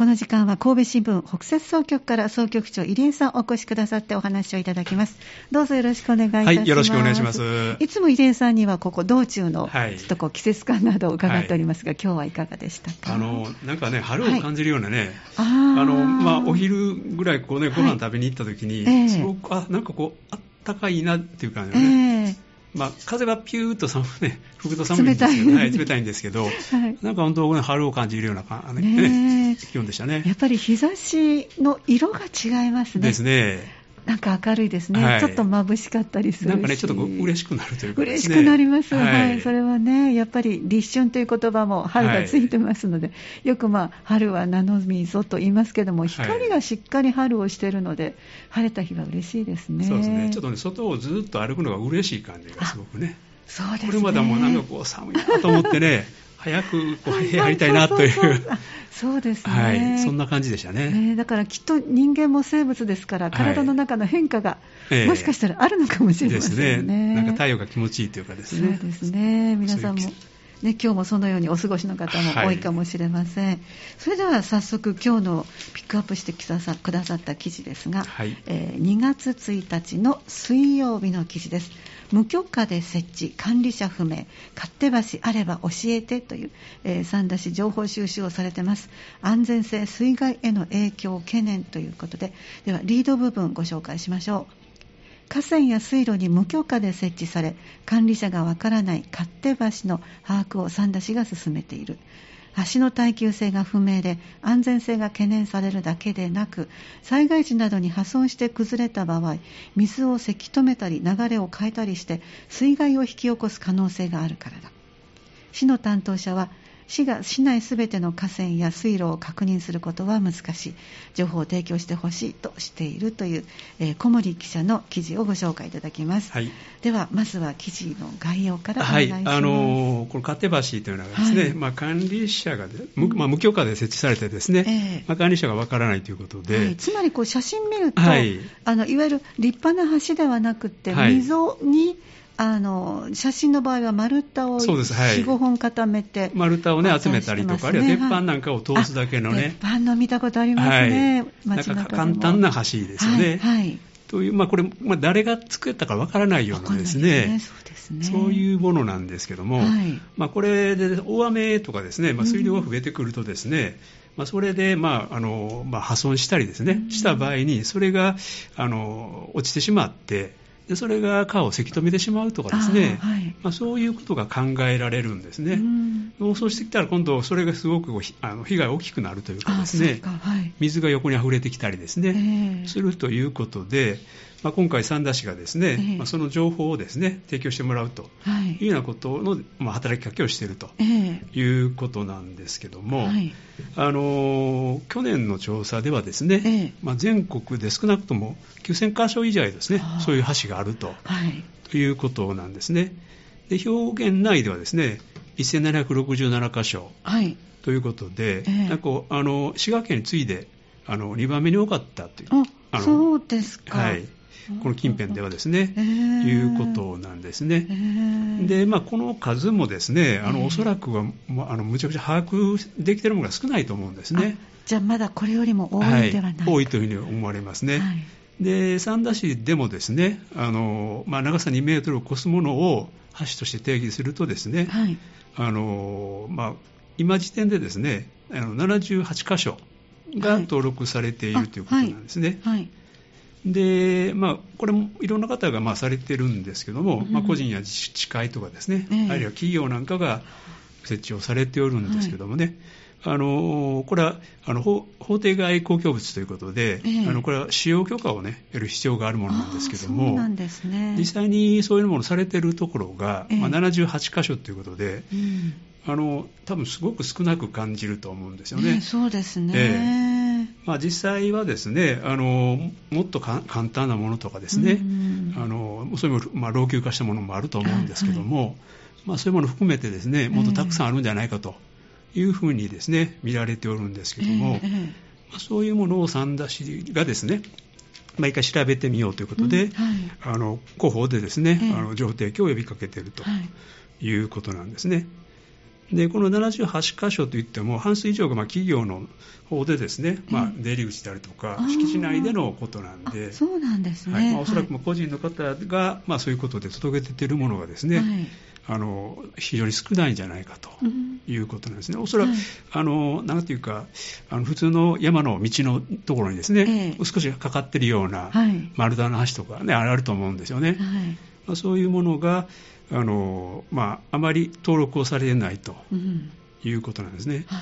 この時間は神戸新聞北摂総局から総局長入江さんお越しくださってお話をいただきます。どうぞよろしくお願いいたします、はい、よろしくお願いします。いつも入江さんにはここ道中のちょっとこう季節感などを伺っておりますが、はい、今日はいかがでしたか？あのなんかね春を感じるようなね、はい、あのまあお昼ぐらいこうねご飯食べに行った時に、はい、すごくあなんかこうあったかいなっていう感じね、えーまあ、風がピューッと寒、ね、吹くと寒いんですけど、はい、冷たいんですけど、はい、なんか本当、ね、春を感じるような、ねね、気温でしたね。やっぱり日差しの色が違いますね。ですね。なんか明るいですね、はい、ちょっと眩しかったりするなんかね、ちょっと嬉しくなるというか、ね、嬉しくなります、はい、はい、それはね、やっぱり立春という言葉も春がついてますので、はい、よくまあ春は名の溝と言いますけども、光がしっかり春をしているので、晴れた日は嬉しいですね。そうですね、ちょっとね、外をずっと歩くのが嬉しい感じがすごくね。そうですね。これまでもなんかこう寒いなと思ってね、早くこうやりたいなという。そうですね、はい、そんな感じでしたね、ね。だからきっと人間も生物ですから、体の中の変化が、もしかしたらあるのかもしれませんね。ですね。なんか太陽が気持ちいいというかですね。そうですね。皆さんもね、今日もそのようにお過ごしの方も多いかもしれません、はい、それでは早速今日のピックアップしてくださった記事ですが、はい、えー、2月1日の水曜日の記事です無許可で設置管理者不明勝手橋あれば教えてという、えー、三田市情報収集をされてます。安全性水害への影響懸念ということでではリード部分ご紹介しましょう。河川や水路に無許可で設置され管理者がわからない勝手橋の把握を三田市が進めている。橋の耐久性が不明で安全性が懸念されるだけでなく災害時などに破損して崩れた場合水をせき止めたり流れを変えたりして水害を引き起こす可能性があるからだ。市の担当者は市が市内すべての河川や水路を確認することは難しい。情報を提供してほしいとしているという、えー、小森記者の記事をご紹介いただきます、はい、ではまずは記事の概要からお願いします、はい、あのー、この勝手橋というのはですね、はい、まあ、管理者が無,、まあ、無許可で設置されてですね、えー、まあ、管理者がわからないということで、つまりこう写真見ると、い、あのいわゆる立派な橋ではなくて溝に、あの写真の場合は丸太を4、はい、5本固めて丸太を、ね、集めたりとか、ね、あるいは鉄板なんかを通すだけのね、鉄板の見たことありますね、はい、なんか簡単な橋ですよね。はい、はい。という、まあ、これ、まあ、誰が作ったかわからないようなですね、ね。そうですね。そういうものなんですけども、はい、まあ、これで大雨とかですね、まあ、水量が増えてくるとですね、うんまあ、それで、まああのまあ、破損したりですね、した場合に、それがあの落ちてしまって、でそれが川をせき止めてしまうとかですね、はい、まあ、そういうことが考えられるんですね、うそうしてきたら今度それがすごくあの被害が大きくなるというかですね、はい、水が横に溢れてきたりですね、えー、するということで、まあ、今回、三田市がですね、えー、まあ、その情報をですね提供してもらうとい。うようなことの、まあ、働きかけをしているということなんですけども、あの去年の調査ではですね、えー、まあ、全国で少なくとも9000箇所以上ですね、そういう橋があると,、とい。うことなんですね。で兵庫県内ではですね1767箇所ということで、えー、なんかあの滋賀県に次いであの2番目に多かったという。あそうですか。はい。この近辺ではですね、えー、いうことなんですね。えー、で、まあ、この数もですね、あの、おそらくは、あの、むちゃくちゃ把握できているものが少ないと思うんですね。じゃあ、まだこれよりも多いではない、はい、多いというふうに思われますね。はい、で、三田市でもですね、あの、まあ、長さ2メートルを超すものを橋として定義するとですね、はい、あの、まあ、今時点でですね、あの78箇所が登録されている、ということなんですね。はい。で、まあ、これもいろんな方がまあされてるんですけども、うん、まあ、個人や自治会とかですね、えー、あるいは企業なんかが設置をされておるんですけどもね、はい、あのこれはあの法定外公共物ということで、えー、あのこれは使用許可を、ね、得る必要があるものなんですけども、ね、実際にそういうものをされているところが、えー、まあ、78箇所ということで、うん、あの多分すごく少なく感じると思うんですよね。そうですね、まあ、実際はですねあのもっと簡単なものとかですね、あのそういう、まあ、老朽化したものもあると思うんですけども、はい、まあ、そういうものを含めてですねもっとたくさんあるんじゃないかというふうにですね見られておるんですけども、えー、まあ、そういうものを三田市がですね毎回調べてみようということで、うんはい、あの広報でですね、えー、あの情報提供を呼びかけているということなんですね。でこの78箇所といっても半数以上がまあ企業の方でですね、まあ、出入り口であるとか敷地内でのことなんで。そうなんですね、はい。まあ、おそらく個人の方が、まあ、そういうことで届けているものがですね、はい。あの非常に少ないんじゃないかということなんですね、おそらく、はい、あのなんていうかあの普通の山の道のところにですね、えー、少しかかっているような丸太の橋とかね、あると思うんですよね、はいまあ、そういうものがあの、まあ、あまり登録をされてないということなんですね。はい、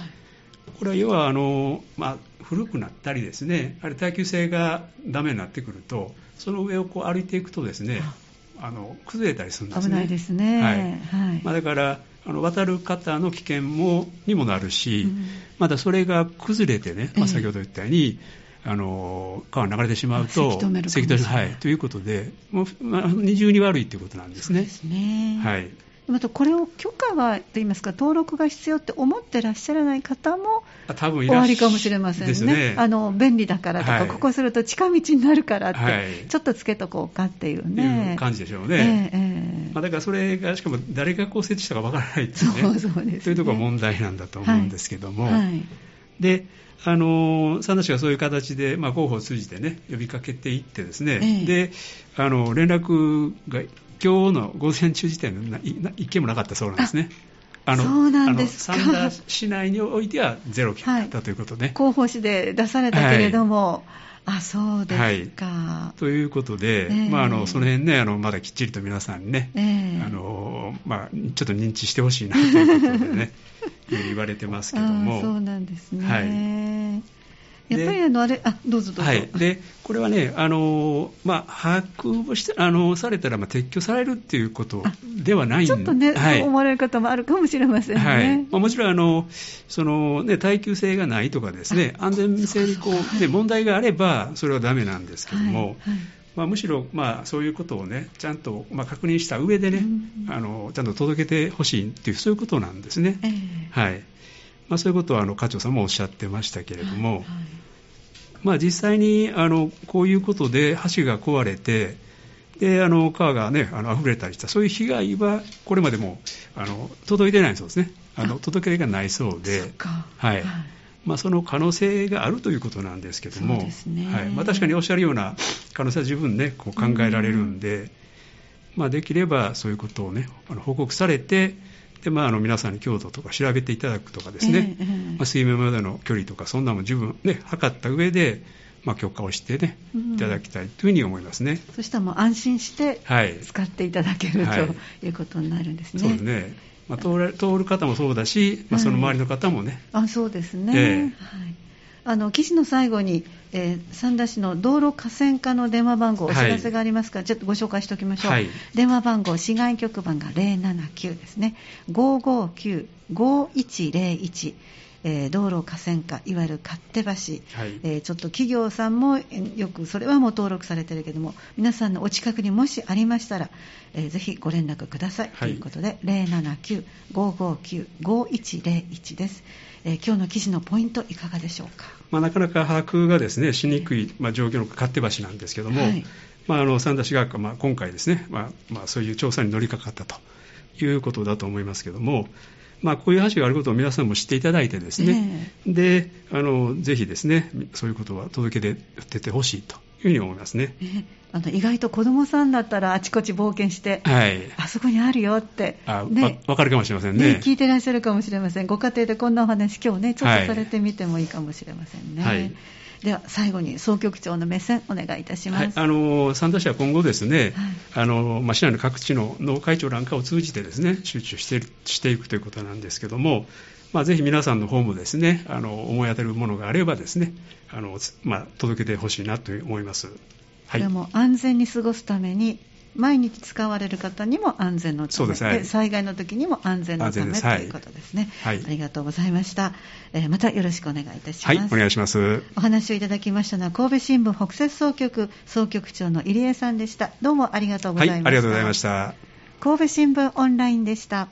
これは要はあの、まあ、古くなったりですね、あれ耐久性がダメになってくると、その上をこう歩いていくとですね、あの崩れたりするんですね。危ないですね。はい。はいまあ、だからあの渡る方の危険もにもなるし、うん、またそれが崩れてね、まあ、先ほど言ったように、えー、あの川が流れてしまうと、せき止めるせき止めはい、ということで、もうまあ、二重に悪いということなんですね。ですねはいまたこれを許可はと言いますか登録が必要って思ってらっしゃらない方も終わりかもしれませんね。ねあの便利だからとか、はい、ここすると近道になるからって、はい、ちょっとつけとこうかっていうね。いう感じでしょうね。えーえー、まあ、だからそれがしかも誰がこう設置したかわからないっていうね。そうそうです、ね、というところが問題なんだと思うんですけども。はい、であの三田市がそういう形で、まあ、広報を通じてね呼びかけていってですね、えー、であの連絡が今日の午前中時点で一件もなかったそうなんですね。あのそうなんですか。三田市内においてはゼロ件だったということで、はい、広報誌で出されたけれども、はい、あそうですか、はい、ということで、えー、まあ、あのその辺ねあのまだきっちりと皆さんにね、えー、あのまあ、ちょっと認知してほしいなということでね 言われてますけども。そうなんですね、はい。やっぱりあのあれあどうぞどうぞ、はい、でこれはねあの、まあ、把握をしてあのされたら、まあ、撤去されるっていうことではないんちょっとね、はい、思われる方もあるかもしれませんね、はい。まあ、もちろんあのその、ね、耐久性がないとかですね安全性にこう、ね、問題があればそれはだめなんですけども、はいまあ、むしろ、まあ、そういうことをねちゃんと、まあ、確認した上でね、うん、あのちゃんと届けてほしいっていうそういうことなんですね。えー、はい。まあ、そういうことはあの課長さんもおっしゃってましたけれども、はいはい。まあ、実際にあのこういうことで橋が壊れてであの川が、ね、あの溢れたりしたそういう被害はこれまでもあの届いてないそうですね。あの届け出がないそうではい、まあ、その可能性があるということなんですけども、ね、はい。まあ、確かにおっしゃるような可能性は十分、ね、こう考えられるんで、んまあ、できればそういうことを、ね、あの報告されてで、まあ、あの皆さんに強度とか調べていただくとかですね、えー、まあ、水面までの距離とかそんなも十分、ね、測った上で、まあ、許可をしてね、いただきたいというふうに思いますね。そしたらもう安心して使っていただける、はい、ということになるんですね。そうですね。まあ、通る通る方もそうだし、まあ、その周りの方もね。はい、あそうですね。えー、はいあの記事の最後に、えー、三田市の道路河川課の電話番号お知らせがありますから、はい、ちょっとご紹介しておきましょう、はい、電話番号市外局番が079ですね。559-5101えー、道路河川課、いわゆる勝手橋、はい、えー、ちょっと企業さんもよくそれはもう登録されてるけども、皆さんのお近くにもしありましたら、えー、ぜひご連絡ください、ということで、079-559-5101です。えー、今日の記事のポイントいかがでしょうか、まあ、なかなか把握がですねしにくい、まあ、状況の勝手橋なんですけども、はい、まあ、あの三田市学科、まあ、今回ですね、まあまあ、そういう調査に乗りかかったということだと思いますけども、まあ、こういう橋があることを皆さんも知っていただいてですね、えー、であのぜひですねそういうことは届け出てほしいというふうに思いますね。えーあの意外と子供さんだったらあちこち冒険して、はい、あそこにあるよって、あね、わかるかもしれませんね、ね、聞いてらっしゃるかもしれません。ご家庭でこんなお話今日ねちょっとされてみてもいいかもしれませんね、はい、では最後に総局長の目線お願いいたします、はい、あの三田市は今後ですね、はい、あのまあ、市内の各地の農会長なんかを通じてですね集中してしていくということなんですけどもまあ、ぜひ皆さんの方もですねあの思い当たるものがあればですねあの、まあ、届けてほしいなと思います。これも安全に過ごすために毎日使われる方にも安全のため、はい、災害の時にも安全のためということですね、はい、ありがとうございました、えー、またよろしくお願いいたします、はい、お願いします。お話をいただきましたのは神戸新聞北摂総局総局長の入江さんでした。どうもありがとうございました、ありがとうございました。神戸新聞オンラインでした